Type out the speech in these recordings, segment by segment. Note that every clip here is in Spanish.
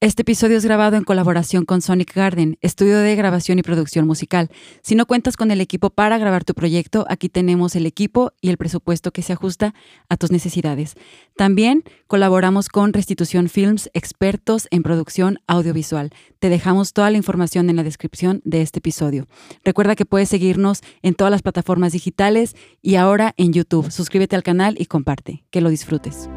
Este episodio es grabado en colaboración con Sonic Garden, estudio de grabación y producción musical. Si no cuentas con el equipo para grabar tu proyecto, aquí tenemos el equipo y el presupuesto que se ajusta a tus necesidades. También colaboramos con Restitución Films, expertos en producción audiovisual. Te dejamos toda la información en la descripción de este episodio. Recuerda que puedes seguirnos en todas las plataformas digitales y ahora en YouTube. Suscríbete al canal y comparte. Que lo disfrutes.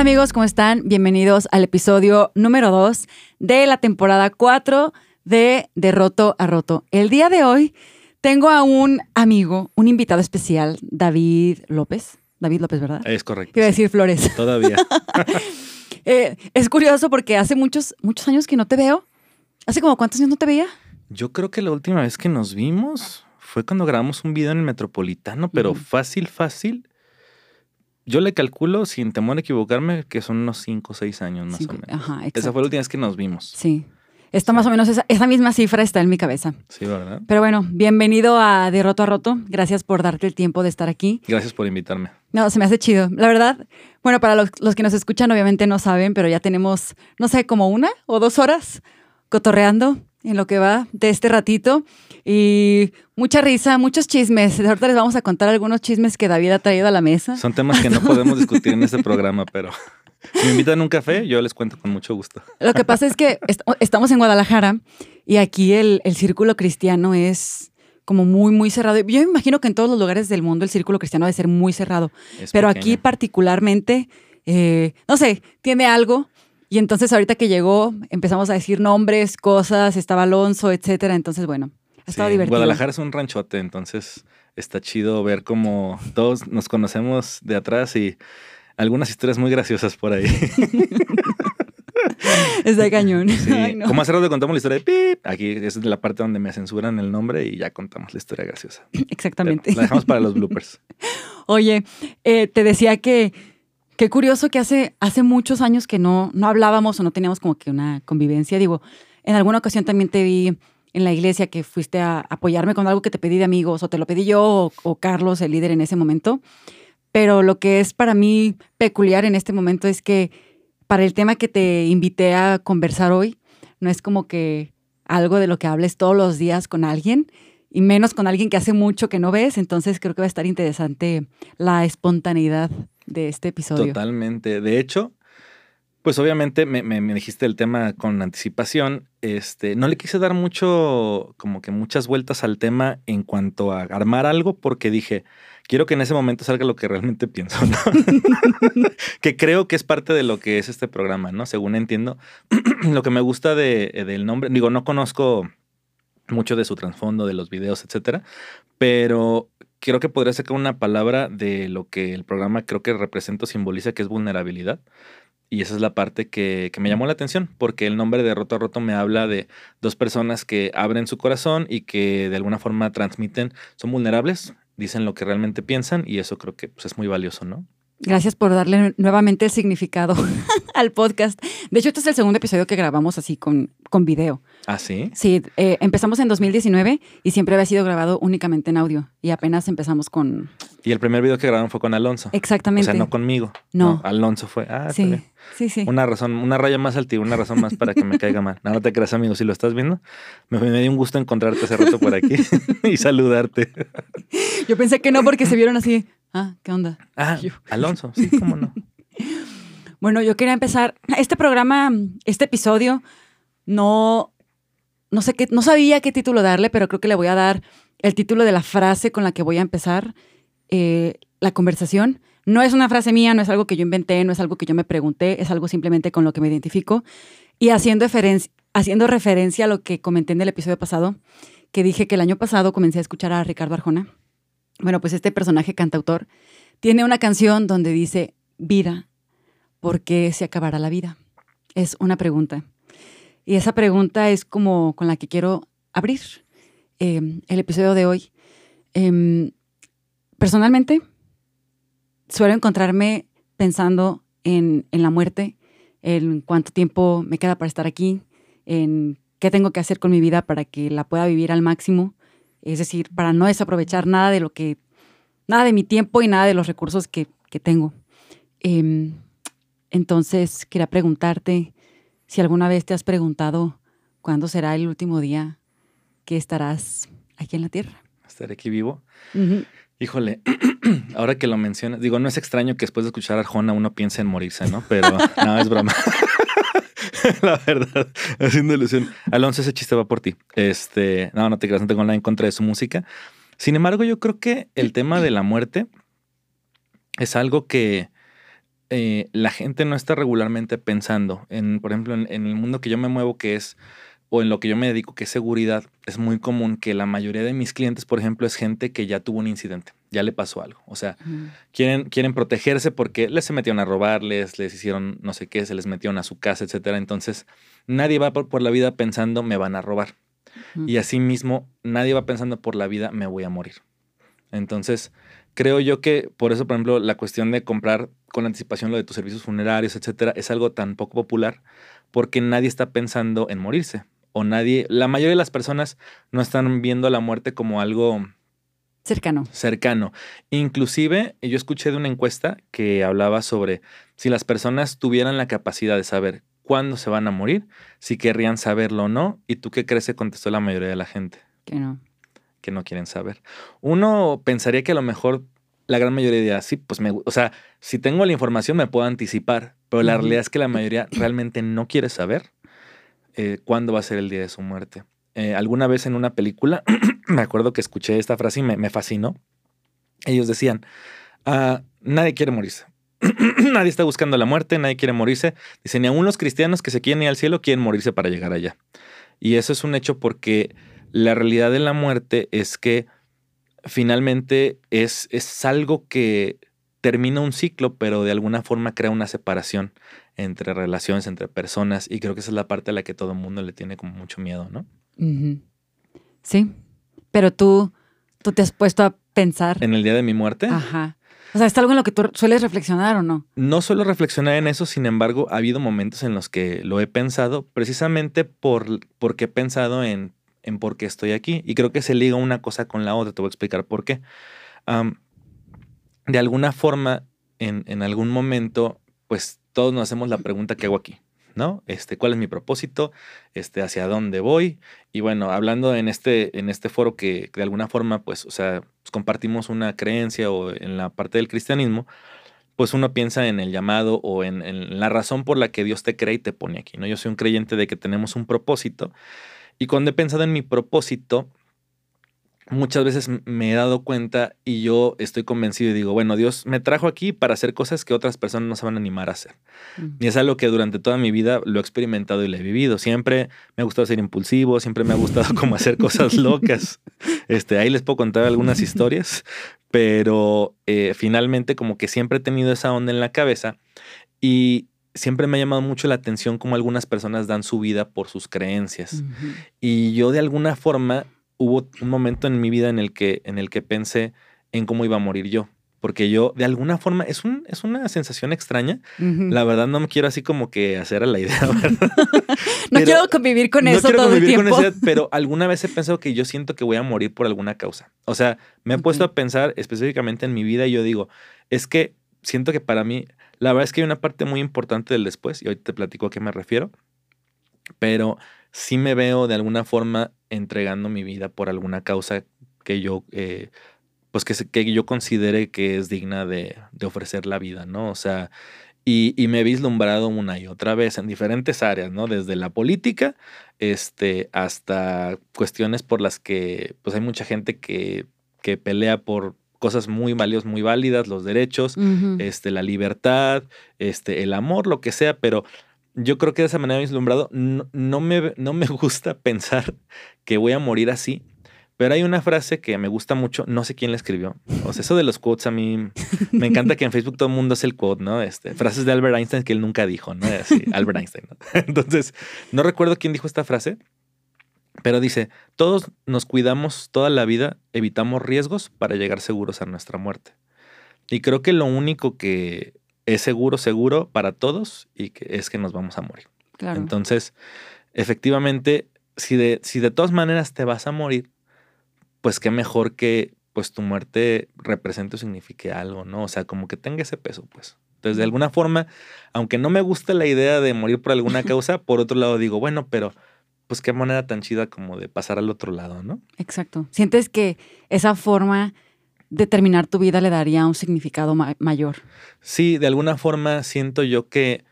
Hola amigos, ¿cómo están? Bienvenidos al episodio número 2 de la temporada 4 de De Roto a Roto. El día de hoy tengo a un amigo, un invitado especial, David López. David López, ¿verdad? Es correcto. Quiero decir Flores. Todavía. Eh, es curioso porque hace muchos, muchos años que no te veo. ¿Hace como cuántos años no te veía? Yo creo que la última vez que nos vimos fue cuando grabamos un video en el Metropolitano, pero fácil, fácil. Yo le calculo, sin temor a equivocarme, que son unos 5 o 6 años más Cinco- o menos. Ajá, exacto. Esa fue la última vez que nos vimos. Sí. Esto más o menos, esa, esa misma cifra está en mi cabeza. Sí, ¿verdad? Pero bueno, bienvenido a De Roto a Roto. Gracias por darte el tiempo de estar aquí. Gracias por invitarme. No, se me hace chido. La verdad, bueno, para los, los que nos escuchan obviamente no saben, pero ya tenemos, no sé, como una o dos horas cotorreando en lo que va de este ratito. Y mucha risa, muchos chismes. Ahorita les vamos a contar algunos chismes que David ha traído a la mesa. Son temas que no podemos discutir en este programa, pero si me invitan a un café, yo les cuento con mucho gusto. Lo que pasa es que est- estamos en Guadalajara y aquí el, el círculo cristiano es como muy, muy cerrado. Yo me imagino que en todos los lugares del mundo el círculo cristiano debe ser muy cerrado. Es Pero pequeño. aquí particularmente, eh, no sé, tiene algo. Y entonces ahorita que llegó empezamos a decir nombres, cosas, estaba Alonso, etcétera. Entonces, bueno, ha estado Sí, divertido. Guadalajara es un ranchote, entonces está chido ver cómo todos nos conocemos de atrás y algunas historias muy graciosas por ahí. Está cañón. Sí, Ay, no. Como hace rato contamos la historia de Pip, aquí es la parte donde me censuran el nombre y ya contamos la historia graciosa. Pero Exactamente. La dejamos para los bloopers. Oye, eh, te decía que qué curioso que hace, hace muchos años que no, no hablábamos o no teníamos como que una convivencia. Digo, en alguna ocasión también te vi en la iglesia que fuiste a apoyarme con algo que te pedí de amigos o te lo pedí yo o, o Carlos, el líder en ese momento. Pero lo que es para mí peculiar en este momento es que para el tema que te invité a conversar hoy, no es como que algo de lo que hables todos los días con alguien y menos con alguien que hace mucho que no ves. Entonces creo que va a estar interesante la espontaneidad de este episodio. Totalmente. De hecho, pues obviamente me, me- me dijiste el tema con anticipación. Este, no le quise dar mucho, como que muchas vueltas al tema en cuanto a armar algo, porque dije, quiero que en ese momento salga lo que realmente pienso, ¿no? que creo que es parte de lo que es este programa, ¿no? Según entiendo. lo que me gusta de, eh, del nombre, digo, no conozco mucho de su trasfondo, de los videos, etcétera, pero creo que podría sacar una palabra de lo que el programa creo que representa o simboliza, que es vulnerabilidad. Y esa es la parte que, que me llamó la atención, porque el nombre de Roto a Roto me habla de dos personas que abren su corazón y que de alguna forma transmiten, son vulnerables, dicen lo que realmente piensan y eso creo que pues, es muy valioso, ¿no? Gracias por darle nuevamente el significado al podcast. De hecho, este es el segundo episodio que grabamos así con, con video. ¿Ah, sí? Sí, eh, empezamos en 2019 y siempre había sido grabado únicamente en audio. Y apenas empezamos con... Y el primer video que grabaron fue con Alonso. Exactamente. O sea, no conmigo. No. Alonso fue. Ah, sí, bien. sí, sí. Una razón, una raya más al tío, una razón más para que me caiga mal. No, no te creas, amigo, si lo estás viendo. Me, me dio un gusto encontrarte hace rato por aquí y saludarte. Yo pensé que no porque se vieron así. Ah, ¿qué onda? Ah, Yo. Alonso, sí, cómo no. Bueno, yo quería empezar. Este programa, este episodio, no, no sé qué, no sabía qué título darle, pero creo que le voy a dar el título de la frase con la que voy a empezar eh, la conversación. No es una frase mía, no es algo que yo inventé, no es algo que yo me pregunté, es algo simplemente con lo que me identifico. Y haciendo, referen- haciendo referencia a lo que comenté en el episodio pasado, que dije que el año pasado comencé a escuchar a Ricardo Arjona. Bueno, pues este personaje cantautor tiene una canción donde dice, vida, ¿por qué se acabará la vida? Es una pregunta. Y esa pregunta es como con la que quiero abrir eh, el episodio de hoy. Em, personalmente, suelo encontrarme pensando en, en la muerte, en cuánto tiempo me queda para estar aquí, en qué tengo que hacer con mi vida para que la pueda vivir al máximo, es decir, para no desaprovechar nada de lo que, nada de mi tiempo y nada de los recursos que, que tengo. Em, entonces, quería preguntarte si alguna vez te has preguntado cuándo será el último día que estarás aquí en la Tierra. Estaré aquí vivo. Híjole, ahora que lo mencionas, digo, no es extraño que después de escuchar a Arjona uno piense en morirse, ¿no? Pero no, es broma. la verdad, haciendo ilusión. Alonso, ese chiste va por ti. Este, no, no te creas, no tengo nada en contra de su música. Sin embargo, yo creo que el tema de la muerte es algo que eh, la gente no está regularmente pensando. En, por ejemplo, en, el mundo que yo me muevo, que es o en lo que yo me dedico, que es seguridad, es muy común que la mayoría de mis clientes, por ejemplo, es gente que ya tuvo un incidente, ya le pasó algo. O sea, quieren, quieren protegerse porque les se metieron a robarles, les hicieron no sé qué, se les metieron a su casa, etcétera. Entonces, nadie va por, la vida pensando me van a robar. Y asimismo, nadie va pensando por la vida me voy a morir. Entonces, creo yo que por eso, por ejemplo, la cuestión de comprar con anticipación lo de tus servicios funerarios, etcétera, es algo tan poco popular porque nadie está pensando en morirse o nadie, la mayoría de las personas no están viendo la muerte como algo cercano. Cercano. Inclusive, yo escuché de una encuesta que hablaba sobre si las personas tuvieran la capacidad de saber cuándo se van a morir, si querrían saberlo o no, y tú qué crees que contestó la mayoría de la gente. Que no. Que no quieren saber. Uno pensaría que a lo mejor la gran mayoría diría, sí, pues me, o sea, si tengo la información me puedo anticipar, pero la realidad es que la mayoría realmente no quiere saber eh, cuándo va a ser el día de su muerte. Eh, alguna vez en una película, me acuerdo que escuché esta frase y me, fascinó. Ellos decían, ah, nadie quiere morirse. nadie está buscando la muerte, nadie quiere morirse. Dicen, ni aún los cristianos que se quieren ir al cielo quieren morirse para llegar allá. Y eso es un hecho porque la realidad de la muerte es que finalmente es, es algo que termina un ciclo, pero de alguna forma crea una separación entre relaciones, entre personas, y creo que esa es la parte a la que todo el mundo le tiene como mucho miedo, ¿no? Sí, pero tú, tú te has puesto a pensar. ¿En el día de mi muerte? Ajá. O sea, ¿es algo en lo que tú sueles reflexionar o no? No suelo reflexionar en eso, sin embargo, ha habido momentos en los que lo he pensado precisamente por, porque he pensado en, en por qué estoy aquí. Y creo que se liga una cosa con la otra, te voy a explicar por qué. De alguna forma, en, en algún momento, pues todos nos hacemos la pregunta ¿qué hago aquí? ¿No? Este, ¿cuál es mi propósito? Este, ¿hacia dónde voy? Y bueno, hablando en este, en este foro que, de alguna forma, pues, o sea, compartimos una creencia o en la parte del cristianismo, pues uno piensa en el llamado o en, en, la razón por la que Dios te cree y te pone aquí, ¿no? Yo soy un creyente de que tenemos un propósito y cuando he pensado en mi propósito, muchas veces me he dado cuenta y yo estoy convencido y digo, bueno, Dios me trajo aquí para hacer cosas que otras personas no se van a animar a hacer. Y es algo que durante toda mi vida lo he experimentado y lo he vivido. Siempre me ha gustado ser impulsivo, siempre me ha gustado como hacer cosas locas. Este, ahí les puedo contar algunas historias, pero eh, finalmente como que siempre he tenido esa onda en la cabeza y siempre me ha llamado mucho la atención cómo algunas personas dan su vida por sus creencias. Y yo de alguna forma hubo un momento en mi vida en el que, en el que pensé en cómo iba a morir yo. Porque yo, de alguna forma, es, un, es una sensación extraña. La verdad, no me quiero así como que hacer a la idea, no quiero convivir con eso todo el tiempo. pero alguna vez he pensado que yo siento que voy a morir por alguna causa. O sea, me he puesto a pensar específicamente en mi vida y yo digo, es que siento que para mí, la verdad es que hay una parte muy importante del después, y hoy te platico a qué me refiero, pero sí me veo de alguna forma entregando mi vida por alguna causa que yo, eh, pues que, que, yo considere que es digna de, ofrecer la vida, ¿no? O sea, y, me he vislumbrado una y otra vez en diferentes áreas, ¿no? Desde la política este, hasta cuestiones por las que pues hay mucha gente que, que pelea por cosas muy valiosas, muy válidas, los derechos, este, la libertad, este, el amor, lo que sea, pero yo creo que de esa manera vislumbrado, no, no, me, no me gusta pensar que voy a morir así, pero hay una frase que me gusta mucho, no sé quién la escribió. O sea, eso de los quotes a mí me encanta que en Facebook todo el mundo hace el quote, ¿no? Este, frases de Albert Einstein que él nunca dijo, ¿no? Así, Albert Einstein. ¿no? Entonces, no recuerdo quién dijo esta frase, pero dice, todos nos cuidamos toda la vida, evitamos riesgos para llegar seguros a nuestra muerte. Y creo que lo único que es seguro, seguro para todos y que es que nos vamos a morir. Claro. Entonces, efectivamente, si de, si de todas maneras te vas a morir, pues qué mejor que pues tu muerte represente o signifique algo, ¿no? O sea, como que tenga ese peso, pues. Entonces, de alguna forma, aunque no me guste la idea de morir por alguna causa, por otro lado digo, bueno, pero pues qué manera tan chida como de pasar al otro lado, ¿no? Exacto. Sientes que esa forma de terminar tu vida le daría un significado mayor. Sí, de alguna forma siento yo que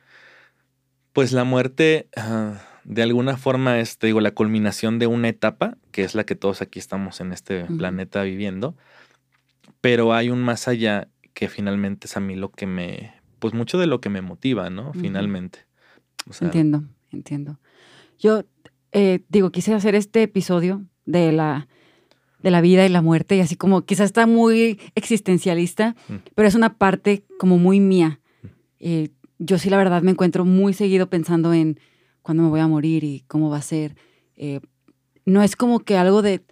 pues la muerte ah, de alguna forma es, te digo, la culminación de una etapa, que es la que todos aquí estamos en este planeta viviendo, pero hay un más allá que finalmente es a mí lo que me, pues mucho de lo que me motiva, ¿no? Finalmente. entiendo, entiendo. Yo eh, digo, quise hacer este episodio de la, de la vida y la muerte, y así como quizás está muy existencialista, mm. pero es una parte como muy mía. Mm. Eh, yo sí, la verdad, me encuentro muy seguido pensando en cuándo me voy a morir y cómo va a ser. Eh, no es como que algo de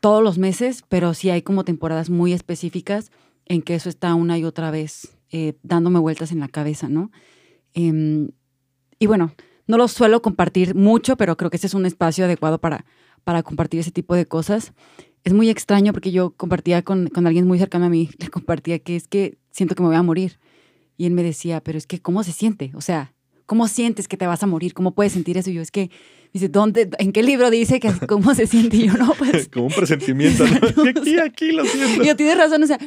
todos los meses, pero sí hay como temporadas muy específicas en que eso está una y otra vez eh, dándome vueltas en la cabeza, ¿no? Em, y bueno, no lo suelo compartir mucho, pero creo que ese es un espacio adecuado para, para compartir ese tipo de cosas. Es muy extraño porque yo compartía con, con alguien muy cercano a mí, le compartía que es que siento que me voy a morir. Y él me decía, pero es que, ¿cómo se siente? O sea, ¿Cómo sientes que te vas a morir? ¿Cómo puedes sentir eso? Y yo es que, dice, ¿dónde, ¿en qué libro dice que cómo se siente? Y yo no, pues. Como un presentimiento, ¿no? aquí, aquí lo siento. Y yo tienes razón, o sea,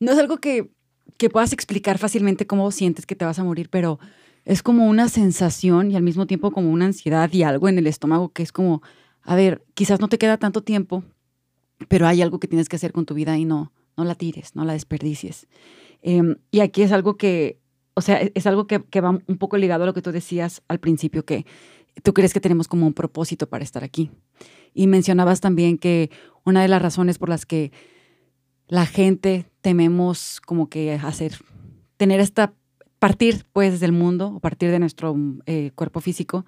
no es algo que, que puedas explicar fácilmente cómo sientes que te vas a morir, pero es como una sensación y al mismo tiempo como una ansiedad y algo en el estómago que es como, a ver, quizás no te queda tanto tiempo, pero hay algo que tienes que hacer con tu vida y no, no la tires, no la desperdicies. Em, y aquí es algo que o sea, e-, es algo que, va un poco ligado a lo que tú decías al principio, que tú crees que tenemos como un propósito para estar aquí. Y mencionabas también que una de las razones por las que la gente tememos como que hacer, tener esta, partir pues del mundo o partir de nuestro eh, cuerpo físico,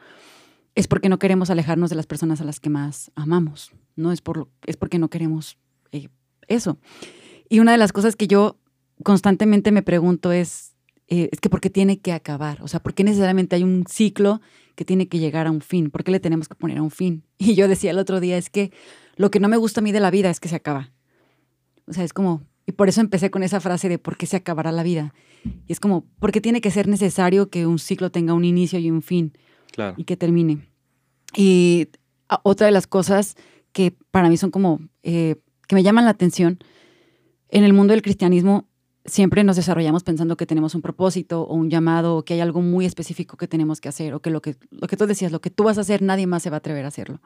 es porque no queremos alejarnos de las personas a las que más amamos, ¿no? Es, por, es porque no queremos eh, eso. Y una de las cosas que yo constantemente me pregunto es, eh, es que ¿por qué tiene que acabar? O sea, ¿por qué necesariamente hay un ciclo que tiene que llegar a un fin? ¿Por qué le tenemos que poner a un fin? Y yo decía el otro día, es que lo que no me gusta a mí de la vida es que se acaba. O sea, es como, y por eso empecé con esa frase de ¿por qué se acabará la vida? Y es como, ¿por qué tiene que ser necesario que un ciclo tenga un inicio y un fin? Claro. Y que termine. Y otra de las cosas que para mí son como, eh, que me llaman la atención, en el mundo del cristianismo siempre nos desarrollamos pensando que tenemos un propósito o un llamado o que hay algo muy específico que tenemos que hacer o que lo que, lo que tú decías, lo que tú vas a hacer, nadie más se va a atrever a hacerlo.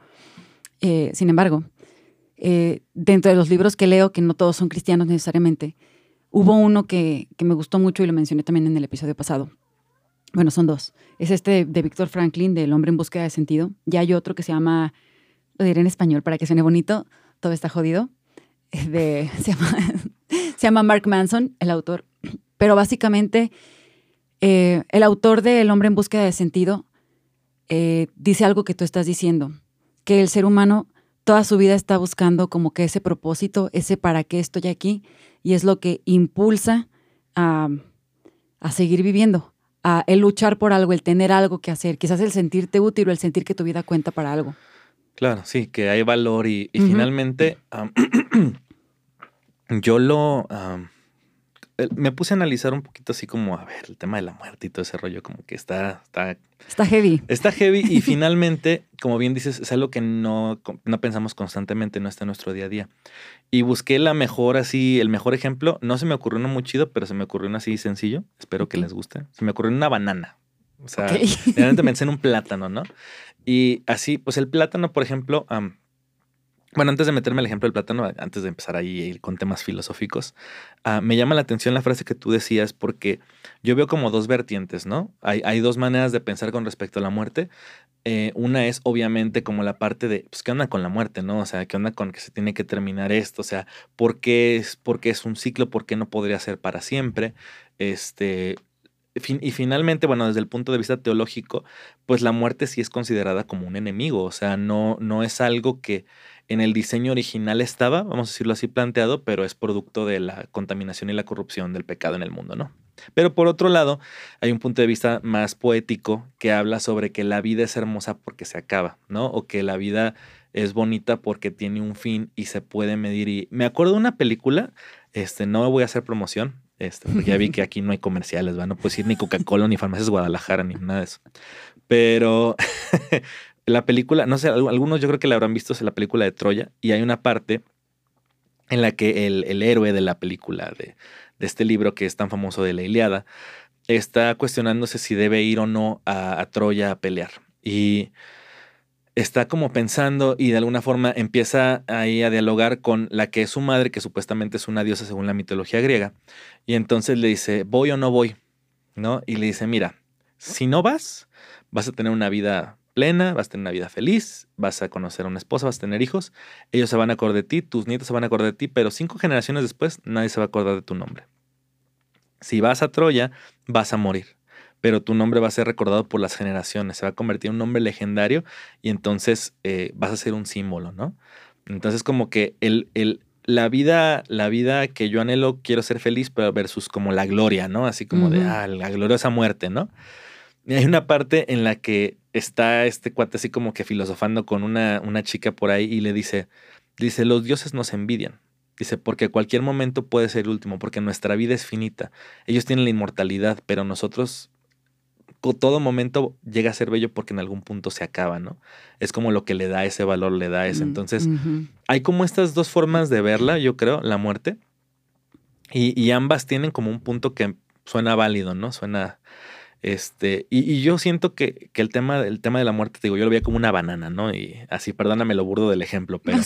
Eh, sin embargo, eh, dentro de los libros que leo, que no todos son cristianos necesariamente, hubo uno que, me gustó mucho y lo mencioné también en el episodio pasado. Bueno, son dos. Es este de Víctor Franklin, del hombre en búsqueda de sentido. Y hay otro que se llama, lo diré en español para que suene bonito, todo está jodido. De, se llama Mark Manson, el autor. Pero básicamente, eh, el autor de El hombre en búsqueda de sentido eh, dice algo que tú estás diciendo, que el ser humano toda su vida está buscando como que ese propósito, ese para qué estoy aquí, y es lo que impulsa a, seguir viviendo, a el luchar por algo, el tener algo que hacer, quizás el sentirte útil o el sentir que tu vida cuenta para algo. Claro, sí, que hay valor y, finalmente yo lo... me puse a analizar un poquito así como, a ver, el tema de la muerte y todo ese rollo, como que está... Está, está heavy. Está heavy y finalmente, como bien dices, es algo que no, no pensamos constantemente, no está en nuestro día a día. Y busqué la mejor, así, el mejor ejemplo. No se me ocurrió uno muy chido, pero se me ocurrió uno así sencillo. Espero que les guste. Se me ocurrió una banana. O sea, realmente pensé en un plátano, ¿no? Y así, pues el plátano, por ejemplo, bueno, antes de meterme al ejemplo del plátano, antes de empezar ahí a ir con temas filosóficos, ah, me llama la atención la frase que tú decías porque yo veo como dos vertientes, ¿no? Hay, hay dos maneras de pensar con respecto a la muerte. Eh, una es obviamente como la parte de, pues, ¿qué onda con la muerte, no? O sea, ¿qué onda con que se tiene que terminar esto? O sea, ¿por qué es, por qué es un ciclo? ¿Por qué no podría ser para siempre? Este, y finalmente, bueno, desde el punto de vista teológico, pues la muerte sí es considerada como un enemigo, o sea, no, no es algo que en el diseño original estaba, vamos a decirlo así planteado, pero es producto de la contaminación y la corrupción del pecado en el mundo, ¿no? Pero por otro lado, hay un punto de vista más poético que habla sobre que la vida es hermosa porque se acaba, ¿no? O que la vida es bonita porque tiene un fin y se puede medir. Y me acuerdo de una película, este, no voy a hacer promoción, este, ya vi que aquí no hay comerciales, ¿va? No puedes ir ni Coca-Cola, ni Farmacias Guadalajara, ni nada de eso. Pero la película, no sé, algunos yo creo que la habrán visto, es la película de Troya, y hay una parte en la que el, héroe de la película, de, este libro que es tan famoso de la Iliada, está cuestionándose si debe ir o no a, a Troya a pelear. Y está como pensando y de alguna forma empieza ahí a dialogar con la que es su madre, que supuestamente es una diosa según la mitología griega. Y entonces le dice, voy o no voy, ¿no? Y le dice, mira, si no vas, vas a tener una vida plena, vas a tener una vida feliz, vas a conocer a una esposa, vas a tener hijos, ellos se van a acordar de ti, tus nietos se van a acordar de ti, pero cinco generaciones después nadie se va a acordar de tu nombre. Si vas a Troya, vas a morir pero tu nombre va a ser recordado por las generaciones, se va a convertir en un nombre legendario y entonces eh, vas a ser un símbolo, ¿no? Entonces como que el, el, la vida, la vida que yo anhelo, quiero ser feliz, pero versus como la gloria, ¿no? Así como de, ah, la gloriosa muerte, ¿no? Y hay una parte en la que está este cuate así como que filosofando con una, una chica por ahí y le dice, dice, los dioses nos envidian. Dice, porque cualquier momento puede ser el último, porque nuestra vida es finita. Ellos tienen la inmortalidad, pero nosotros todo momento llega a ser bello porque en algún punto se acaba, ¿no? Es como lo que le da ese valor, le da ese. Mm, Entonces, hay como estas dos formas de verla, yo creo, la muerte. Y, y, ambas tienen como un punto que suena válido, ¿no? Suena, este, y, yo siento que, el, tema, el tema de la muerte, digo, yo lo veía como una banana, ¿no? Y así, perdóname lo burdo del ejemplo, pero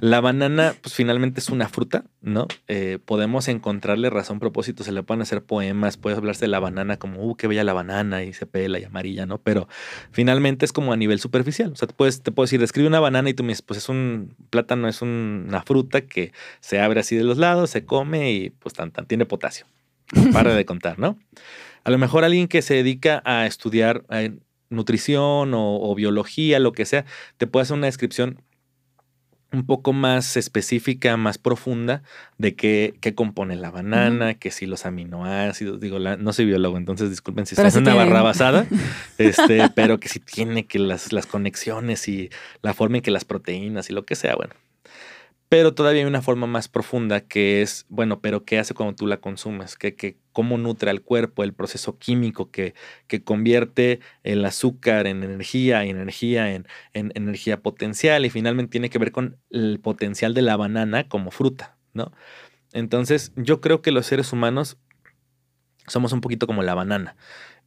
la banana, pues finalmente es una fruta, ¿no? Eh, podemos encontrarle razón, propósito, se le pueden hacer poemas, puedes hablarse de la banana como, uh, qué bella la banana y se pela y amarilla, ¿no? Pero finalmente es como a nivel superficial. O sea, te, puedes, te puedo decir, describe una banana y tú me dices, pues es un plátano, es una fruta que se abre así de los lados, se come y pues tan, tan, tiene potasio. Para de contar, ¿no? A lo mejor alguien que se dedica a estudiar eh, nutrición o, biología, lo que sea, te puede hacer una descripción un poco más específica, más profunda de qué, qué compone la banana, que si los aminoácidos, digo, no soy biólogo, entonces disculpen si es una barra basada, este, pero que si tiene que las, las conexiones y la forma en que las proteínas y lo que sea, bueno, pero todavía hay una forma más profunda que es, bueno, pero ¿qué hace cuando tú la consumes? ¿Qué, cómo nutre al cuerpo el proceso químico que, que convierte el azúcar en energía energía en, en, energía potencial y finalmente tiene que ver con el potencial de la banana como fruta, ¿no? Entonces yo creo que los seres humanos somos un poquito como la banana.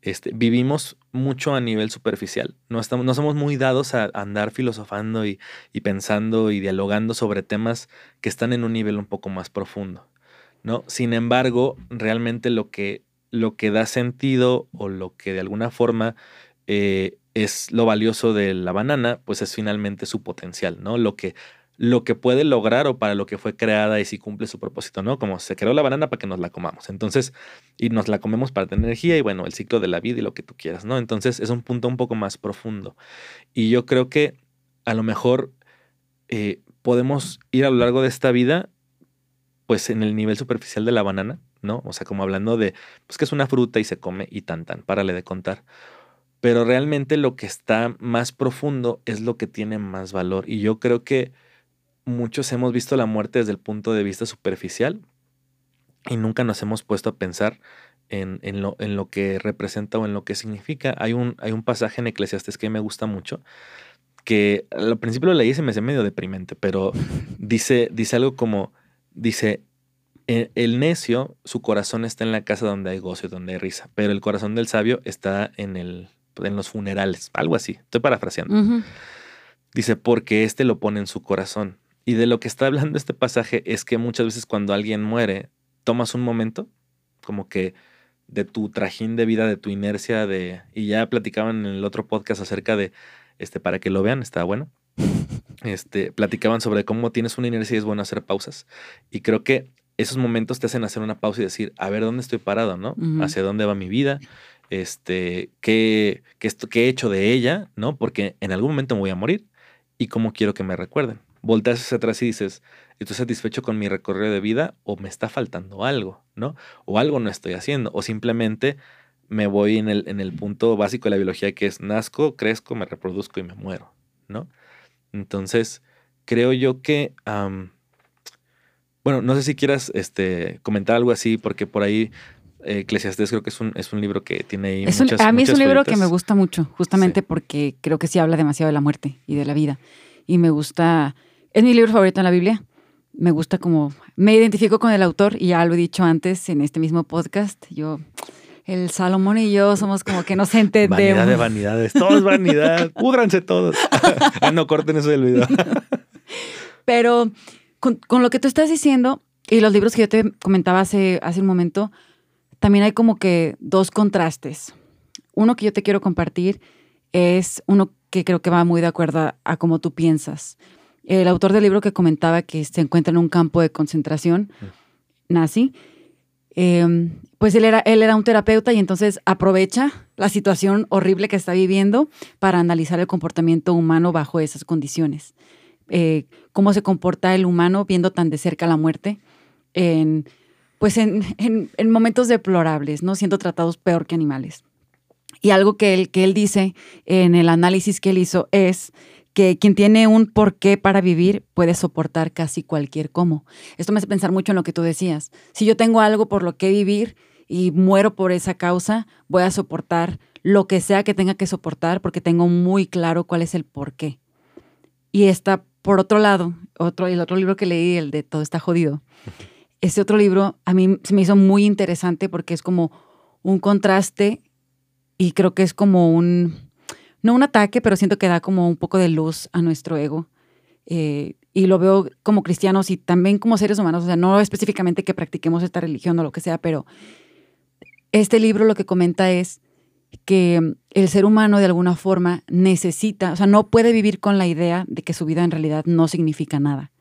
Este, vivimos mucho a nivel superficial. No, estamos, no somos muy dados a, andar filosofando y, pensando y dialogando sobre temas que están en un nivel un poco más profundo. ¿no? Sin embargo, realmente lo que, lo que da sentido o lo que de alguna forma eh, es lo valioso de la banana, pues es finalmente su potencial, ¿no? Lo que, lo que puede lograr o para lo que fue creada y si cumple su propósito, ¿no? Como se creó la banana para que nos la comamos. Entonces, y nos la comemos para tener energía y bueno, el ciclo de la vida y lo que tú quieras, ¿no? Entonces, es un punto un poco más profundo. Y yo creo que a lo mejor eh, podemos ir a lo largo de esta vida, pues en el nivel superficial de la banana, ¿no? O sea, como hablando de, pues que es una fruta y se come y tan tan, párale de contar pero realmente lo que está más profundo es lo que tiene más valor. Y yo creo que muchos hemos visto la muerte desde el punto de vista superficial y nunca nos hemos puesto a pensar en, lo, en lo, que representa o en lo que significa. Hay un, hay un pasaje en Eclesiastes que me gusta mucho, que al principio lo leí y se me hace medio deprimente, pero dice, dice algo como, dice, e, el necio, su corazón está en la casa donde hay gozo y donde hay risa, pero el corazón del sabio está en, el, en los funerales, algo así, estoy parafraseando. Dice, porque éste lo pone en su corazón. Y de lo que está hablando este pasaje es que muchas veces cuando alguien muere, tomas un momento, como que de tu trajín de vida, de tu inercia, de. Y ya platicaban en el otro podcast acerca de. Este, para que lo vean, está bueno. Este, platicaban sobre cómo tienes una inercia y es bueno hacer pausas. Y creo que esos momentos te hacen hacer una pausa y decir, a ver, ¿dónde estoy parado, no? ¿Hacia dónde va mi vida? Este, ¿qué, qué, ¿qué he hecho de ella, no? Porque en algún momento me voy a morir y cómo quiero que me recuerden. Volteas hacia atrás y dices, ¿estoy satisfecho con mi recorrido de vida o me está faltando algo, no? O algo no estoy haciendo, o simplemente me voy en el, en el punto básico de la biología que es nazco, crezco, me reproduzco y me muero, ¿no? Entonces, creo yo que bueno, no sé si quieras este, comentar algo así, porque por ahí eh, Eclesiastes creo que es un, es un libro que tiene ahí muchas, A mí es un libro que me gusta mucho, justamente porque creo que sí habla demasiado de la muerte y de la vida. Y me gusta, es mi libro favorito en la Biblia. Me gusta como, me identifico con el autor y ya lo he dicho antes en este mismo podcast. Yo, el Salomón y yo somos como que nos entendemos. Vanidad de vanidades, todo es vanidad. Púdranse todos. ah, no, corten eso del video. Pero con, lo que tú estás diciendo y los libros que yo te comentaba hace, hace un momento, también hay como que dos contrastes. Uno que yo te quiero compartir es uno que creo que va muy de acuerdo a, cómo tú piensas. El autor del libro que comentaba que se encuentra en un campo de concentración nazi, em, pues él era, él era un terapeuta y entonces aprovecha la situación horrible que está viviendo para analizar el comportamiento humano bajo esas condiciones. Eh, cómo se comporta el humano viendo tan de cerca la muerte, en, pues en, momentos deplorables, ¿no? Siendo tratados peor que animales. Y algo que él, que él dice en el análisis que él hizo es que quien tiene un porqué para vivir puede soportar casi cualquier cómo. Esto me hace pensar mucho en lo que tú decías. Si yo tengo algo por lo que vivir y muero por esa causa, voy a soportar lo que sea que tenga que soportar porque tengo muy claro cuál es el porqué. Y esta por otro lado, otro, el otro libro que leí, el de Todo está jodido, ese otro libro a mí se me hizo muy interesante porque es como un contraste y creo que es como un, no un ataque, pero siento que da como un poco de luz a nuestro ego. Eh, y lo veo como cristianos y también como seres humanos, o sea, no específicamente que practiquemos esta religión o lo que sea, pero este libro lo que comenta es que el ser humano de alguna forma necesita, o sea, no puede vivir con la idea de que su vida en realidad no significa nada.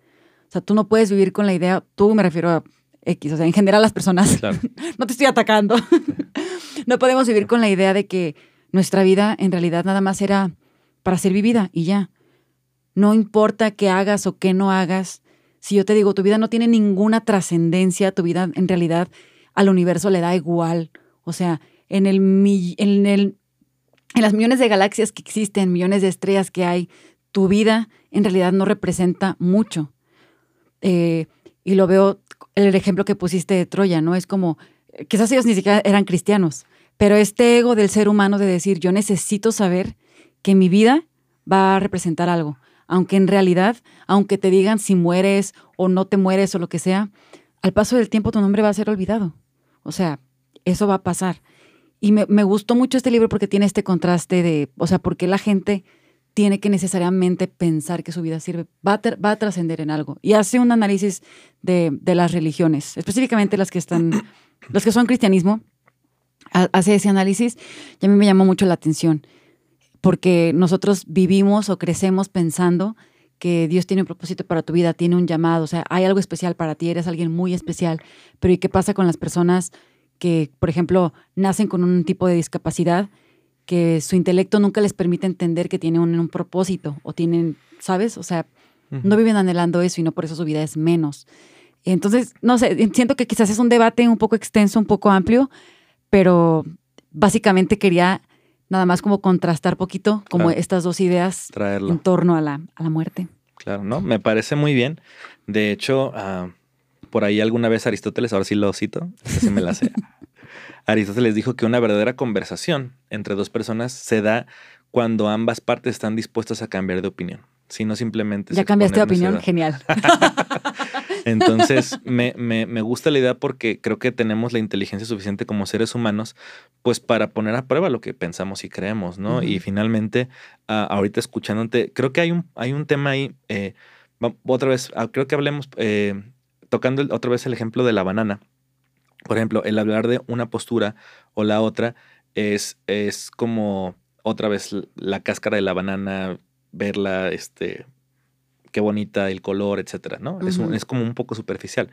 O sea, tú no puedes vivir con la idea, tú me refiero a X, o sea, en general las personas, no te estoy atacando, no podemos vivir con la idea de que nuestra vida en realidad nada más era para ser vivida y ya. No importa qué hagas o qué no hagas, si yo te digo, tu vida no tiene ninguna trascendencia, tu vida en realidad al universo le da igual. O sea, en, el, en, el, en las millones de galaxias que existen, millones de estrellas que hay, tu vida en realidad no representa mucho. Eh, y lo veo, el ejemplo que pusiste de Troya, ¿no? Es como, quizás ellos ni siquiera eran cristianos, pero este ego del ser humano de decir, yo necesito saber que mi vida va a representar algo, aunque en realidad, aunque te digan si mueres o no te mueres o lo que sea, al paso del tiempo tu nombre va a ser olvidado. O sea, eso va a pasar. Y me, gustó mucho este libro porque tiene este contraste de, o sea, porque la gente tiene que necesariamente pensar que su vida sirve, va a, trascender en algo. Y hace un análisis de, las religiones, específicamente las que están, los que son cristianismo, hace ese análisis y a mí me llamó mucho la atención, porque nosotros vivimos o crecemos pensando que Dios tiene un propósito para tu vida, tiene un llamado, o sea, hay algo especial para ti, eres alguien muy especial, pero ¿y qué pasa con las personas que, por ejemplo, nacen con un tipo de discapacidad que su intelecto nunca les permite entender que tienen un, propósito o tienen, ¿sabes? O sea, no viven anhelando eso y no por eso su vida es menos. Entonces, no sé, siento que quizás es un debate un poco extenso, un poco amplio, pero básicamente quería nada más como contrastar poquito como estas dos ideas en torno a la, a la, muerte. Claro, ¿no? Me parece muy bien. De hecho, uh, por ahí alguna vez Aristóteles, ahora sí lo cito, así me la sé. Aristóteles dijo que una verdadera conversación entre dos personas se da cuando ambas partes están dispuestas a cambiar de opinión. Si no simplemente... Ya cambiaste de opinión, genial. Entonces, me, gusta la idea porque creo que tenemos la inteligencia suficiente como seres humanos, pues para poner a prueba lo que pensamos y creemos, ¿no? Y finalmente, ahorita escuchándote, creo que hay un, hay un tema ahí, eh, otra vez, ah, creo que hablemos, eh, tocando otra vez el ejemplo de la banana, por ejemplo, el hablar de una postura o la otra es, es como otra vez la cáscara de la banana, verla, este, qué bonita el color, etcétera, ¿no? es, es, como un poco superficial.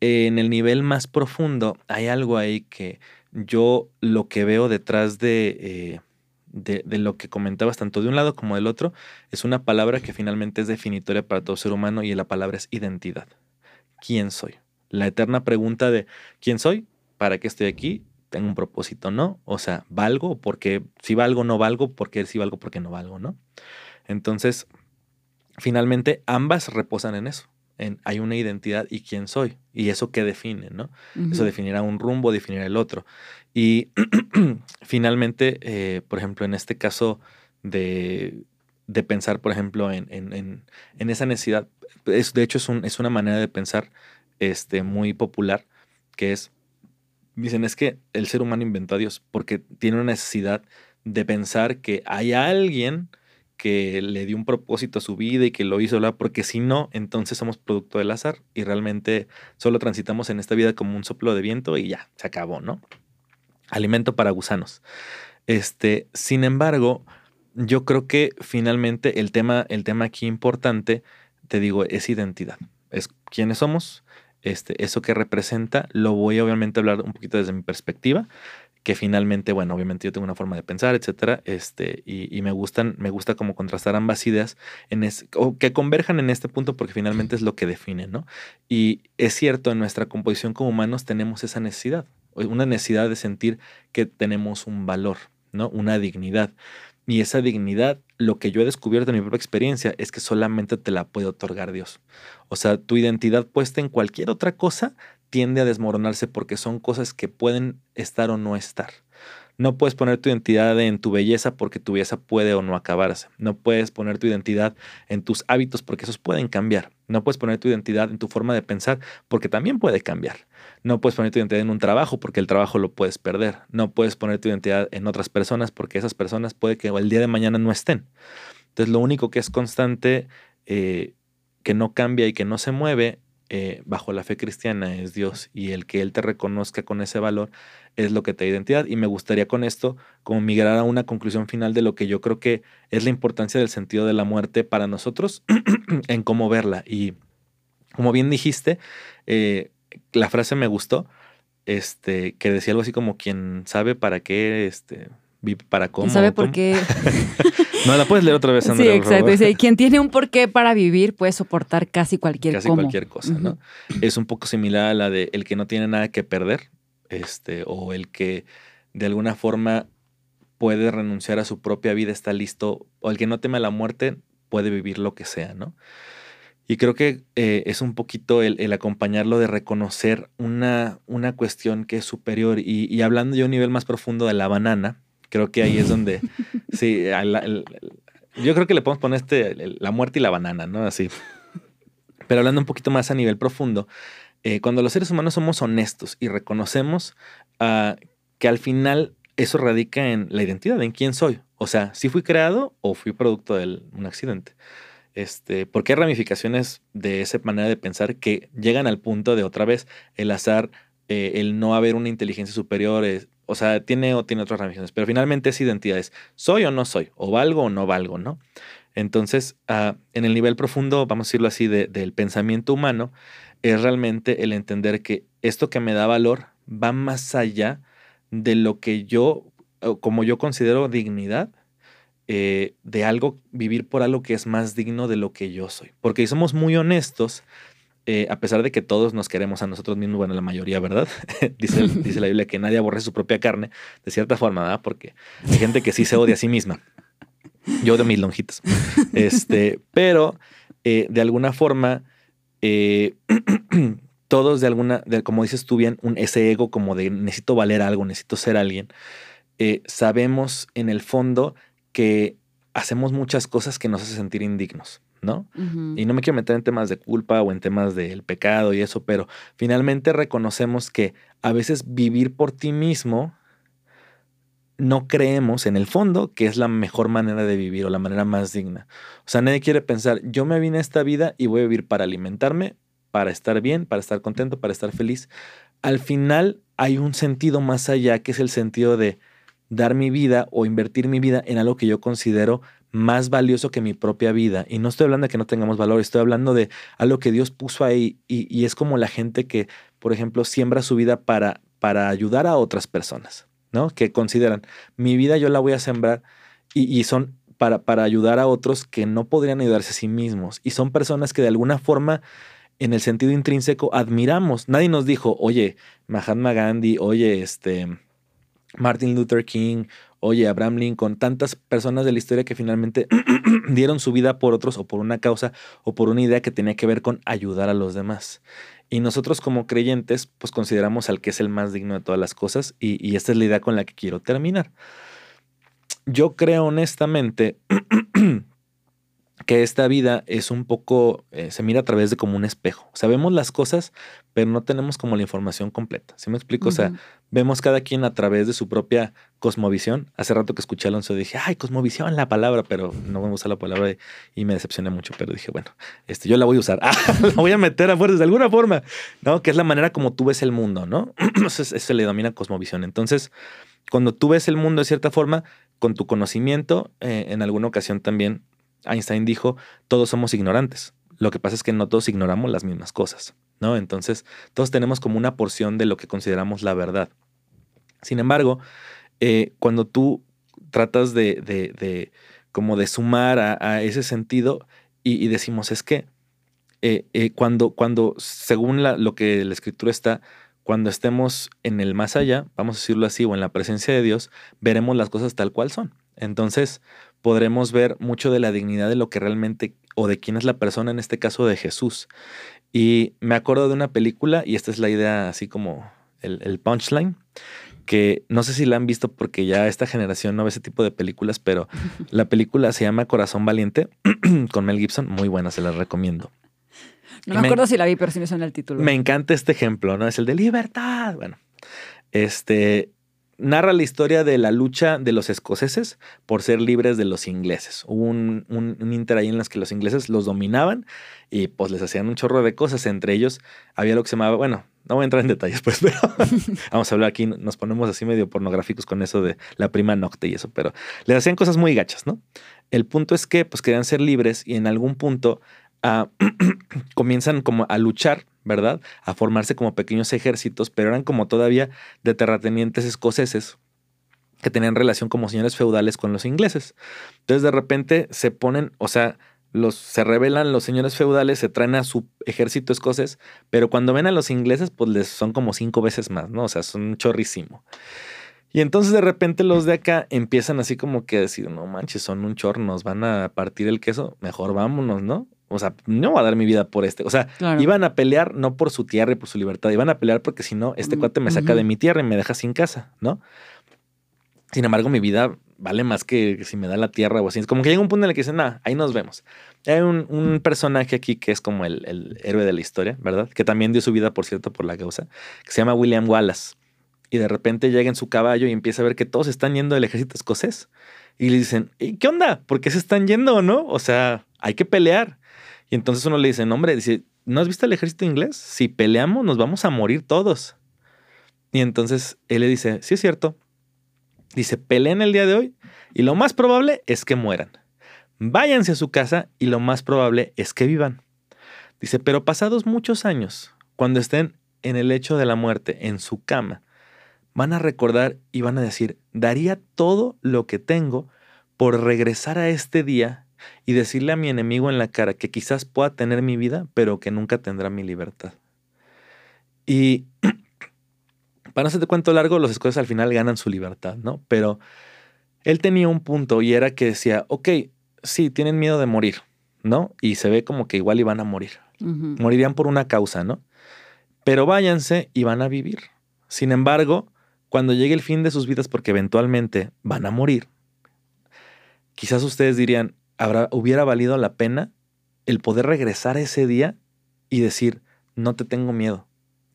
en el nivel más profundo hay algo ahí que yo lo que veo detrás de, eh, de, de, lo que comentabas tanto de un lado como del otro es una palabra que finalmente es definitoria para todo ser humano y la palabra es identidad. ¿Quién soy? La eterna pregunta de ¿quién soy? ¿Para qué estoy aquí? ¿Tengo un propósito? ¿No? O sea, ¿valgo? Porque si valgo, no valgo, porque si valgo, porque no valgo, ¿no? Entonces, finalmente ambas reposan en eso hay una identidad y quién soy. Y eso qué define, ¿no? Eso definirá un rumbo, definirá el otro. Y finalmente, eh, por ejemplo, en este caso de, pensar, por ejemplo, en, en, esa necesidad, es, de hecho es, un, es, una manera de pensar este, muy popular, que es, dicen, es que el ser humano inventó a Dios porque tiene una necesidad de pensar que hay alguien que le dio un propósito a su vida y que lo hizo, porque si no, entonces somos producto del azar y realmente solo transitamos en esta vida como un soplo de viento y ya, se acabó, ¿no? Alimento para gusanos. Este, sin embargo, yo creo que finalmente el tema, el tema aquí importante, te digo, es identidad. Es quiénes somos, este, eso que representa, lo voy obviamente a hablar un poquito desde mi perspectiva, que finalmente, bueno, obviamente yo tengo una forma de pensar, etcétera, este, y, me gustan, me gusta como contrastar ambas ideas en o que converjan en este punto porque finalmente es lo que define, ¿no? Y es cierto, en nuestra composición como humanos tenemos esa necesidad, una necesidad de sentir que tenemos un valor, ¿no? Una dignidad. Y esa dignidad, lo que yo he descubierto en mi propia experiencia es que solamente te la puede otorgar Dios. O sea, tu identidad puesta en cualquier otra cosa tiende a desmoronarse porque son cosas que pueden estar o no estar. No puedes poner tu identidad en tu belleza porque tu belleza puede o no acabarse. No puedes poner tu identidad en tus hábitos porque esos pueden cambiar. No puedes poner tu identidad en tu forma de pensar porque también puede cambiar. No puedes poner tu identidad en un trabajo porque el trabajo lo puedes perder. No puedes poner tu identidad en otras personas porque esas personas puede que el día de mañana no estén. Entonces lo único que es constante, eh, que no cambia y que no se mueve eh, bajo la fe cristiana es Dios y el que Él te reconozca con ese valor es lo que te da identidad. Y me gustaría con esto como migrar a una conclusión final de lo que yo creo que es la importancia del sentido de la muerte para nosotros en cómo verla. Y como bien dijiste, eh, la frase me gustó, este, que decía algo así como quien sabe para qué, este, para cómo. ¿Sabe por qué? No, la puedes leer otra vez, Andrea. Sí, exacto. Dice, quien tiene un porqué para vivir puede soportar casi cualquier Casi cualquier cosa, ¿no? Es un poco similar a la de el que no tiene nada que perder, este, o el que de alguna forma puede renunciar a su propia vida, está listo, o el que no teme a la muerte puede vivir lo que sea, ¿no? Y creo que eh, es un poquito el, acompañarlo de reconocer una, una cuestión que es superior. Y, y hablando yo a un nivel más profundo de la banana, Creo que ahí es donde, sí, yo creo que le podemos poner este, la muerte y la banana, ¿no? Así. Pero hablando un poquito más a nivel profundo, eh, cuando los seres humanos somos honestos y reconocemos uh, que al final eso radica en la identidad, en quién soy. O sea, si fui creado o fui producto de un accidente. Este, porque hay ramificaciones de esa manera de pensar que llegan al punto de otra vez el azar, eh, el no haber una inteligencia superior, o sea, tiene o tiene otras ramificaciones, pero finalmente es identidad, es soy o no soy, o valgo o no valgo, ¿no? Entonces, ah, en el nivel profundo, vamos a decirlo así, del pensamiento humano, es realmente el entender que esto que me da valor va más allá de lo que yo, como yo considero dignidad, eh, de algo, vivir por algo que es más digno de lo que yo soy. Porque si somos muy honestos, eh, a pesar de que todos nos queremos a nosotros mismos, bueno, la mayoría, ¿verdad? dice, dice la Biblia que nadie aborrece su propia carne, de cierta forma, ¿verdad? Porque hay gente que sí se odia a sí misma. Yo de mis lonjitas. Este, pero eh, de alguna forma, eh, todos de alguna, como dices tú bien, un, ese ego como de necesito valer algo, necesito ser alguien, sabemos en el fondo que hacemos muchas cosas que nos hacen sentir indignos. ¿No? Y no me quiero meter en temas de culpa o en temas del pecado y eso, pero finalmente reconocemos que a veces vivir por ti mismo no creemos en el fondo que es la mejor manera de vivir o la manera más digna. O sea, nadie quiere pensar, yo me vine a esta vida y voy a vivir para alimentarme, para estar bien, para estar contento, para estar feliz. Al final hay un sentido más allá, que es el sentido de dar mi vida o invertir mi vida en algo que yo considero más valioso que mi propia vida. Y no estoy hablando de que no tengamos valor, estoy hablando de algo que Dios puso ahí y, es como la gente que por ejemplo, siembra su vida para, para ayudar a otras personas, ¿no? Que consideran, mi vida yo la voy a sembrar y, son para, para ayudar a otros que no podrían ayudarse a sí mismos. Y son personas que de alguna forma en el sentido intrínseco admiramos. Nadie nos dijo, oye, Mahatma Gandhi, oye, este, Martin Luther King, oye, Abraham Lincoln, tantas personas de la historia que finalmente dieron su vida por otros o por una causa o por una idea que tenía que ver con ayudar a los demás. Y nosotros como creyentes, pues consideramos al que es el más digno de todas las cosas y, esta es la idea con la que quiero terminar. Yo creo honestamente que esta vida es un poco, eh, se mira a través de como un espejo. Sabemos las cosas, pero no tenemos como la información completa. ¿Sí me explico? O sea, vemos cada quien a través de su propia cosmovisión. Hace rato que escuché a Alonso dije, ay, cosmovisión, la palabra, pero no me gusta la palabra y me decepcioné mucho, pero dije, bueno, este, yo la voy a usar, ah, la voy a meter a fuerzas de alguna forma, ¿no? Que es la manera como tú ves el mundo, ¿no? eso, se le denomina cosmovisión. Entonces, cuando tú ves el mundo de cierta forma, con tu conocimiento, eh, en alguna ocasión también Einstein dijo, todos somos ignorantes. Lo que pasa es que no todos ignoramos las mismas cosas, ¿no? Entonces, todos tenemos como una porción de lo que consideramos la verdad. Sin embargo, eh, cuando tú tratas de, como de sumar a, ese sentido y, decimos, es que eh, eh, cuando, cuando, según lo que la escritura está, cuando estemos en el más allá, vamos a decirlo así, o en la presencia de Dios, veremos las cosas tal cual son. Entonces, podremos ver mucho de la dignidad de lo que realmente, o de quién es la persona, en este caso de Jesús. Y me acuerdo de una película, y esta es la idea así como el, punchline, que no sé si la han visto porque ya esta generación no ve ese tipo de películas, pero la película se llama Corazón Valiente con Mel Gibson, muy buena, se la recomiendo. No me, acuerdo si la vi, pero sí me suena el título. Me encanta este ejemplo, ¿no? Es el de libertad. Bueno, este, narra la historia de la lucha de los escoceses por ser libres de los ingleses. Hubo un, un, inter ahí en las que los ingleses los dominaban y pues les hacían un chorro de cosas. Entre ellos había lo que se llamaba, bueno, no voy a entrar en detalles, pues, pero vamos a hablar aquí, nos ponemos así medio pornográficos con eso de la prima nocte y eso, pero les hacían cosas muy gachas, ¿no? El punto es que pues querían ser libres y en algún punto ah, comienzan como a luchar ¿verdad? A formarse como pequeños ejércitos, pero eran como todavía de terratenientes escoceses que tenían relación como señores feudales con los ingleses. Entonces de repente se ponen, o sea, los, se rebelan los señores feudales, se traen a su ejército escocés, pero cuando ven a los ingleses, pues les son como cinco veces más, ¿no? O sea, son chorrísimo. Y entonces de repente los de acá empiezan así como que decir, no manches, son un chorro, nos van a partir el queso, mejor vámonos, ¿no? O sea, no voy a dar mi vida por este. O sea, iban a pelear no por su tierra y por su libertad, iban a pelear porque si no, este cuate me saca de mi tierra y me deja sin casa, ¿no? Sin embargo, mi vida vale más que si me da la tierra o así. Es como que llega un punto en el que dicen, nah, ahí nos vemos. Hay un, personaje aquí que es como el, el, héroe de la historia, ¿verdad? Que también dio su vida, por cierto, por la causa, que se llama William Wallace. Y de repente llega en su caballo y empieza a ver que todos están yendo del ejército escocés. Y le dicen, ¿qué onda? ¿Por qué se están yendo o no? O sea, hay que pelear. Y entonces uno le dice, no, hombre, dice, ¿no has visto el ejército inglés? Si peleamos, nos vamos a morir todos. Y entonces él le dice, sí es cierto. Dice, peleen el día de hoy y lo más probable es que mueran. Váyanse a su casa y lo más probable es que vivan. Dice, pero pasados muchos años, cuando estén en el lecho de la muerte, en su cama, van a recordar y van a decir, daría todo lo que tengo por regresar a este día y decirle a mi enemigo en la cara que quizás pueda tener mi vida, pero que nunca tendrá mi libertad. Y para no hacerte cuento largo, los escoceses al final ganan su libertad, ¿no? Pero él tenía un punto y era que decía, ok, sí, tienen miedo de morir, ¿no? Y se ve como que igual iban a morir. Morirían por una causa, ¿no? Pero váyanse y van a vivir. Sin embargo, cuando llegue el fin de sus vidas, porque eventualmente van a morir, quizás ustedes dirían, hubiera valido la pena el poder regresar ese día y decir, no te tengo miedo,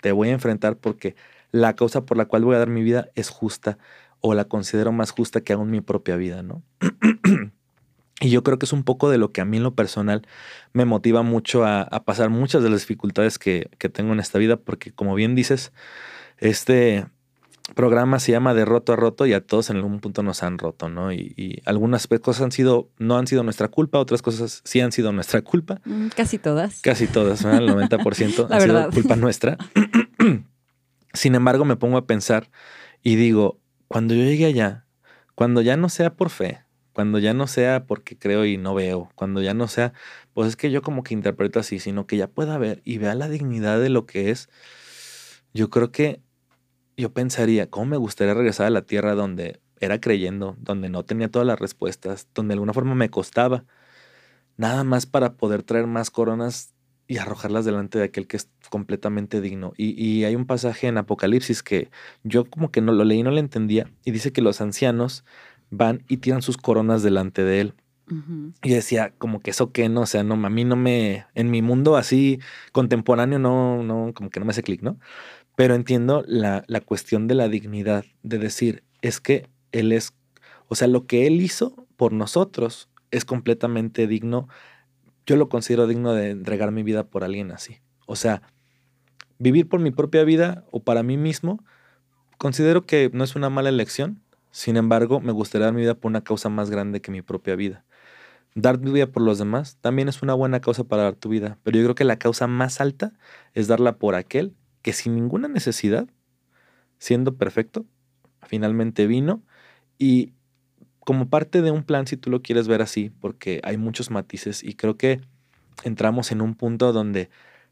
te voy a enfrentar porque la causa por la cual voy a dar mi vida es justa o la considero más justa que aún mi propia vida, ¿no? y yo creo que es un poco de lo que a mí en lo personal me motiva mucho a, pasar muchas de las dificultades que, que, tengo en esta vida, porque como bien dices, este, programa se llama De Roto a Roto y a todos en algún punto nos han roto, ¿no? Y, algunas cosas han sido, no han sido nuestra culpa, otras cosas sí han sido nuestra culpa. Mm, casi todas. Casi todas, ¿no? el 90% ha sido culpa nuestra. Sin embargo, me pongo a pensar y digo, cuando yo llegue allá, cuando ya no sea por fe, cuando ya no sea porque creo y no veo, cuando ya no sea, pues es que yo como que interpreto así, sino que ya pueda ver y vea la dignidad de lo que es, yo creo que yo pensaría, ¿cómo me gustaría regresar a la tierra donde era creyendo, donde no tenía todas las respuestas, donde de alguna forma me costaba, nada más para poder traer más coronas y arrojarlas delante de aquel que es completamente digno. Y, hay un pasaje en Apocalipsis que yo como que no lo leí, no lo entendía, y dice que los ancianos van y tiran sus coronas delante de él. Y decía, como que eso que no, o sea, no, a mí no me, en mi mundo así contemporáneo, no, no, como que no me hace clic, ¿no? Pero entiendo la, la cuestión de la dignidad, de decir, es que él es, o sea, lo que él hizo por nosotros es completamente digno yo lo considero digno de entregar mi vida por alguien así. O sea, vivir por mi propia vida o para mí mismo, considero que no es una mala elección. Sin embargo, me gustaría dar mi vida por una causa más grande que mi propia vida. Dar mi vida por los demás también es una buena causa para dar tu vida, pero yo creo que la causa más alta es darla por aquel que sin ninguna necesidad, siendo perfecto, finalmente vino. Y como parte de un plan, si tú lo quieres ver así, porque hay muchos matices y creo que entramos en un punto donde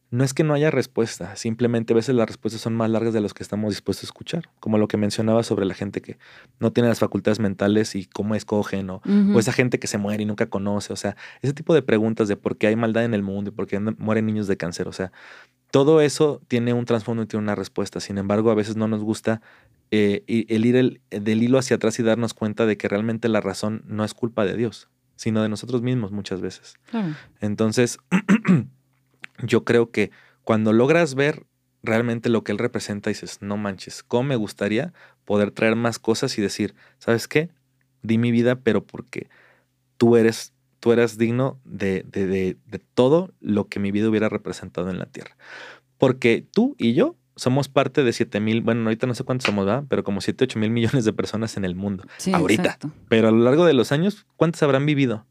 no es que no haya respuesta, simplemente a veces las respuestas son más largas de las que estamos dispuestos a escuchar, como lo que mencionaba sobre la gente que no tiene las facultades mentales y cómo escogen, o, o esa gente que se muere y nunca conoce, o sea, ese tipo de preguntas de por qué hay maldad en el mundo y por qué mueren niños de cáncer, o sea, todo eso tiene un trasfondo y tiene una respuesta, sin embargo, a veces no nos gusta eh, el ir del hilo hacia atrás y darnos cuenta de que realmente la razón no es culpa de Dios, sino de nosotros mismos muchas veces. Entonces, yo creo que cuando logras ver realmente lo que Él representa, dices, no manches, ¿cómo me gustaría poder traer más cosas y decir, ¿sabes qué? Di mi vida, pero porque tú eres, tú eres digno de, de, de, de todo lo que mi vida hubiera representado en la tierra. Porque tú y yo somos parte de 7 mil, bueno, ahorita no sé cuántos somos, ¿verdad? Pero como 7, 8 mil millones de personas en el mundo. Sí, ahorita. Pero a lo largo de los años, ¿cuántos habrán vivido?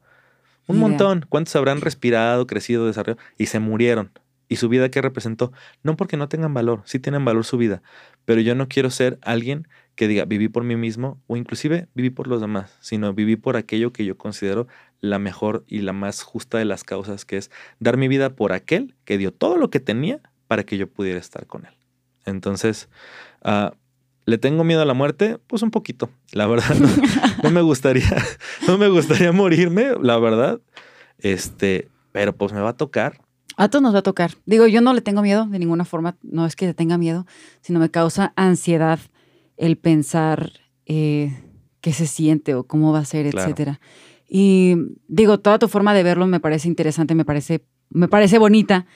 Un montón. ¿Cuántos habrán respirado, crecido, desarrollado y se murieron? ¿Y su vida qué representó? No porque no tengan valor, sí tienen valor su vida, pero yo no quiero ser alguien que diga viví por mí mismo o inclusive viví por los demás, sino viví por aquello que yo considero la mejor y la más justa de las causas, que es dar mi vida por aquel que dio todo lo que tenía para que yo pudiera estar con él. Entonces, uh, ¿le tengo miedo a la muerte? Pues un poquito, la verdad. No, me gustaría, no me gustaría morirme, la verdad. Este, pero pues me va a tocar. A todos nos va a tocar. Digo, yo no le tengo miedo de ninguna forma, no es que tenga miedo, sino me causa ansiedad el pensar eh, qué se siente o cómo va a ser, etcétera. Y digo, toda tu forma de verlo me parece interesante, me parece, me parece bonita.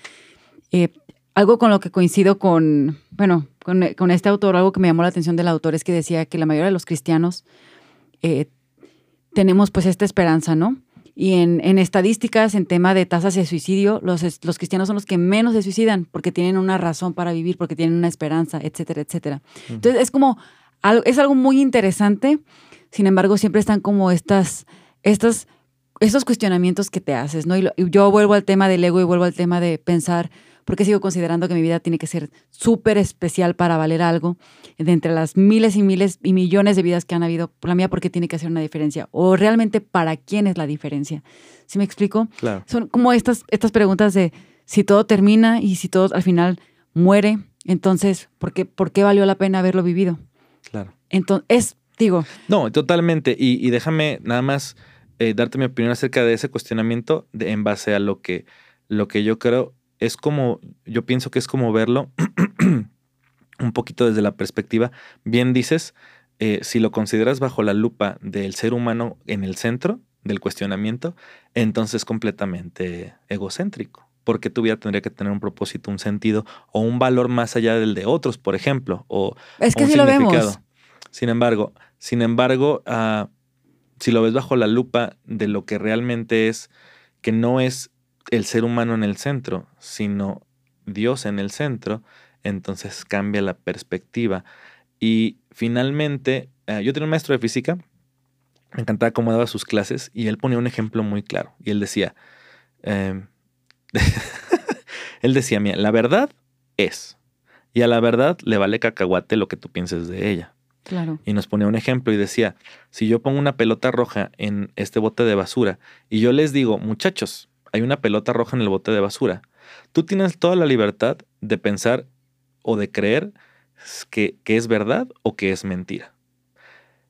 Eh, algo con lo que coincido con, bueno, con, este autor, algo que me llamó la atención del autor es que decía que la mayoría de los cristianos eh, tenemos pues esta esperanza, ¿no? Y en, estadísticas, en tema de tasas de suicidio, los, los, cristianos son los que menos se suicidan porque tienen una razón para vivir, porque tienen una esperanza, etcétera, etcétera. Entonces es como, es algo muy interesante, sin embargo siempre están como estas, estas, estos cuestionamientos que te haces, ¿no? y yo vuelvo al tema del ego y vuelvo al tema de pensar, porque sigo considerando que mi vida tiene que ser súper especial para valer algo, de entre las miles y miles y millones de vidas que han habido, por la mía, porque tiene que hacer una diferencia, o realmente para quién es la diferencia. ¿Sí me explico? Claro. Son como estas, estas preguntas de si todo termina y si todo al final muere, entonces, ¿por qué, por qué valió la pena haberlo vivido? Claro. Entonces, digo. No, totalmente. Y, déjame nada más eh, darte mi opinión acerca de ese cuestionamiento de, en base a lo que, lo que yo creo es como, yo pienso que es como verlo un poquito desde la perspectiva, bien dices, eh, si lo consideras bajo la lupa del ser humano en el centro del cuestionamiento, entonces es completamente egocéntrico, porque tu vida tendría que tener un propósito, un sentido o un valor más allá del de otros, por ejemplo, o, es que un Lo vemos. Sin embargo, sin embargo, uh, si lo ves bajo la lupa de lo que realmente es, que no es el ser humano en el centro, sino Dios en el centro, entonces cambia la perspectiva. Y finalmente, eh, yo tenía un maestro de física, me encantaba cómo daba sus clases y él ponía un ejemplo muy claro. Y él decía, em, él decía, mira, la verdad es, Y a la verdad le vale cacahuate lo que tú pienses de ella. Claro. Y nos ponía un ejemplo y decía, si yo pongo una pelota roja en este bote de basura y yo les digo, muchachos, hay una pelota roja en el bote de basura, tú tienes toda la libertad de pensar o de creer que, que es verdad o que es mentira.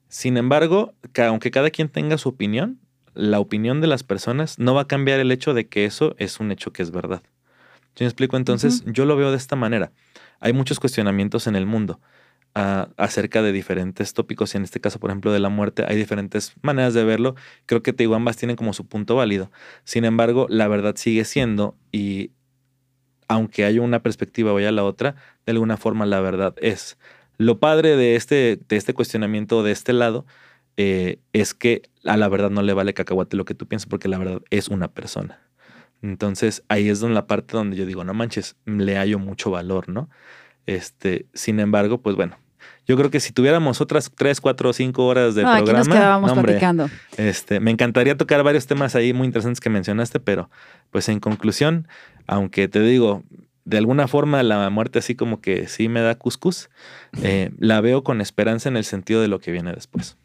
Sin embargo, aunque cada quien tenga su opinión, la opinión de las personas no va a cambiar el hecho de que eso es un hecho que es verdad. ¿Yo me explico? Entonces, yo lo veo de esta manera. Hay muchos cuestionamientos en el mundo acerca de diferentes tópicos y en este caso, por ejemplo, de la muerte, hay diferentes maneras de verlo. Creo que te tienen como su punto válido. Sin embargo, la verdad sigue siendo y aunque haya una perspectiva o haya la otra, de alguna forma la verdad es. Lo padre de este, de este cuestionamiento de este lado eh, es que a la verdad no le vale cacahuate lo que tú piensas porque la verdad es una persona. Entonces ahí es donde la parte donde yo digo, no manches, le hallo mucho valor, ¿no? Este, sin embargo, pues bueno, yo creo que si tuviéramos otras tres, cuatro o cinco horas de programa, aquí nos quedábamos platicando. Este, me encantaría tocar varios temas ahí muy interesantes que mencionaste, pero pues en conclusión, aunque te digo, de alguna forma la muerte así como que sí me da cuscús, eh, la veo con esperanza en el sentido de lo que viene después.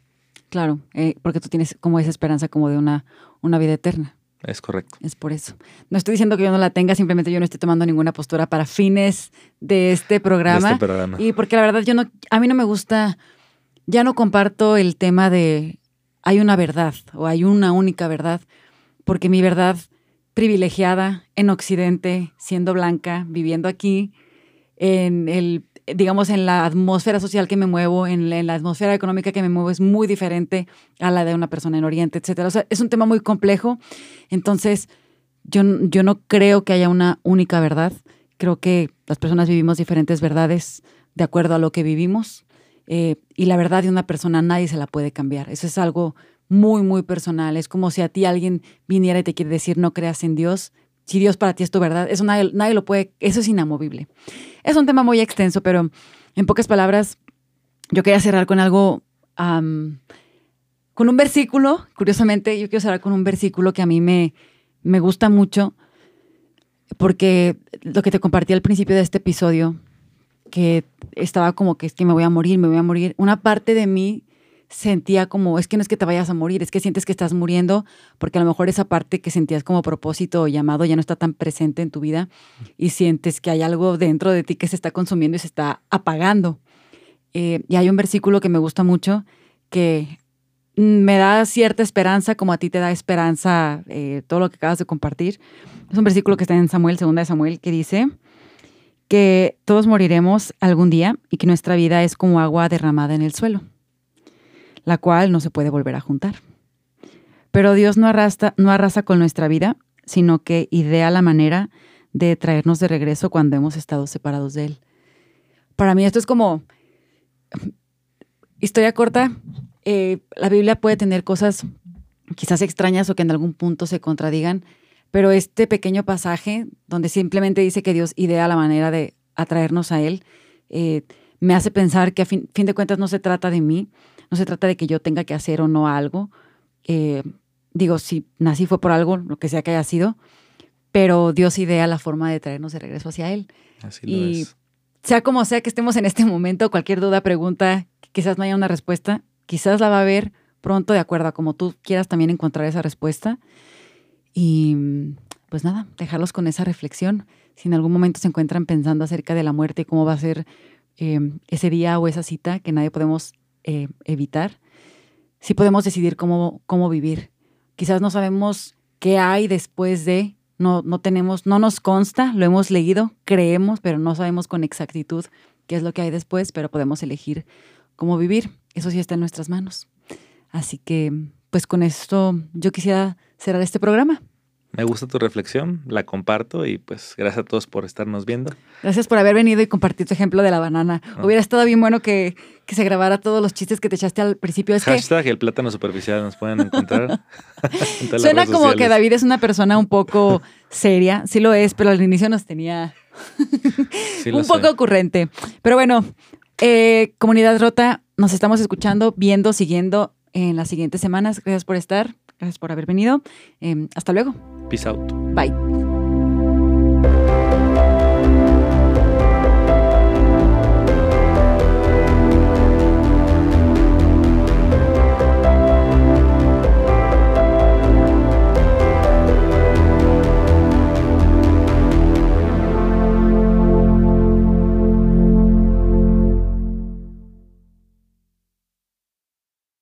Claro, eh, porque tú tienes como esa esperanza como de una, una vida eterna. Es correcto. Es por eso. No estoy diciendo que yo no la tenga, simplemente yo no estoy tomando ninguna postura para fines de este programa. De este programa. Y porque la verdad yo no, a mí no me gusta, ya no comparto el tema de hay una verdad o hay una única verdad, porque mi verdad privilegiada en Occidente, siendo blanca, viviendo aquí, en el, digamos, en la atmósfera social que me muevo, en la, atmósfera económica que me muevo, es muy diferente a la de una persona en Oriente, etcétera. O sea, es un tema muy complejo. Entonces, yo, yo no creo que haya una única verdad. Creo que las personas vivimos diferentes verdades de acuerdo a lo que vivimos. Eh, y la verdad de una persona nadie se la puede cambiar. Eso es algo muy, muy personal. Es como si a ti alguien viniera y te quiere decir no creas en Dios. Si Dios para ti es tu verdad, eso nadie, nadie lo puede, eso es inamovible. Es un tema muy extenso, pero en pocas palabras, yo quería cerrar con algo, con un versículo, curiosamente, yo quiero cerrar con un versículo que a mí me, me gusta mucho, porque lo que te compartí al principio de este episodio, que estaba como que es que me voy a morir, me voy a morir, una parte de mí sentía como, es que no es que te vayas a morir, es que sientes que estás muriendo, porque a lo mejor esa parte que sentías como propósito o llamado ya no está tan presente en tu vida y sientes que hay algo dentro de ti que se está consumiendo y se está apagando. Eh, y hay un versículo que me gusta mucho que me da cierta esperanza, como a ti te da esperanza eh, todo lo que acabas de compartir. Es un versículo que está en Samuel, segunda de Samuel, que dice que todos moriremos algún día y que nuestra vida es como agua derramada en el suelo la cual no se puede volver a juntar. Pero Dios no, arrastra, no arrasa con nuestra vida, sino que idea la manera de traernos de regreso cuando hemos estado separados de Él. Para mí esto es como historia corta. Eh, la Biblia puede tener cosas quizás extrañas o que en algún punto se contradigan, pero este pequeño pasaje donde simplemente dice que Dios idea la manera de atraernos a Él, eh, me hace pensar que a fin, fin, de cuentas no se trata de mí, no se trata de que yo tenga que hacer o no algo. Eh, digo, si nací fue por algo, lo que sea que haya sido, pero Dios idea la forma de traernos de regreso hacia Él. Así lo y sea como sea que estemos en este momento, cualquier duda, pregunta, quizás no haya una respuesta, quizás la va a haber pronto de acuerdo a como tú quieras también encontrar esa respuesta. Y pues nada, dejarlos con esa reflexión. Si en algún momento se encuentran pensando acerca de la muerte y cómo va a ser eh, ese día o esa cita que nadie podemos eh, evitar, si podemos decidir cómo, cómo vivir. Quizás no sabemos qué hay después de, no, no tenemos, no nos consta, lo hemos leído, creemos, pero no sabemos con exactitud qué es lo que hay después, pero podemos elegir cómo vivir. Eso sí está en nuestras manos. Así que, pues con esto yo quisiera cerrar este programa. Me gusta tu reflexión, la comparto y pues gracias a todos por estarnos viendo. Gracias por haber venido y compartir tu ejemplo de la banana. Ah. Hubiera estado bien bueno que, se grabara todos los chistes que te echaste al principio. Es Hashtag el plátano superficial nos pueden encontrar. Suena como que David es una persona un poco seria, sí lo es, pero al inicio nos tenía un poco ocurrente. Pero bueno, eh, comunidad rota, nos estamos escuchando, viendo, siguiendo en las siguientes semanas. Gracias por estar, gracias por haber venido. Em, hasta luego. Peace out. Bye.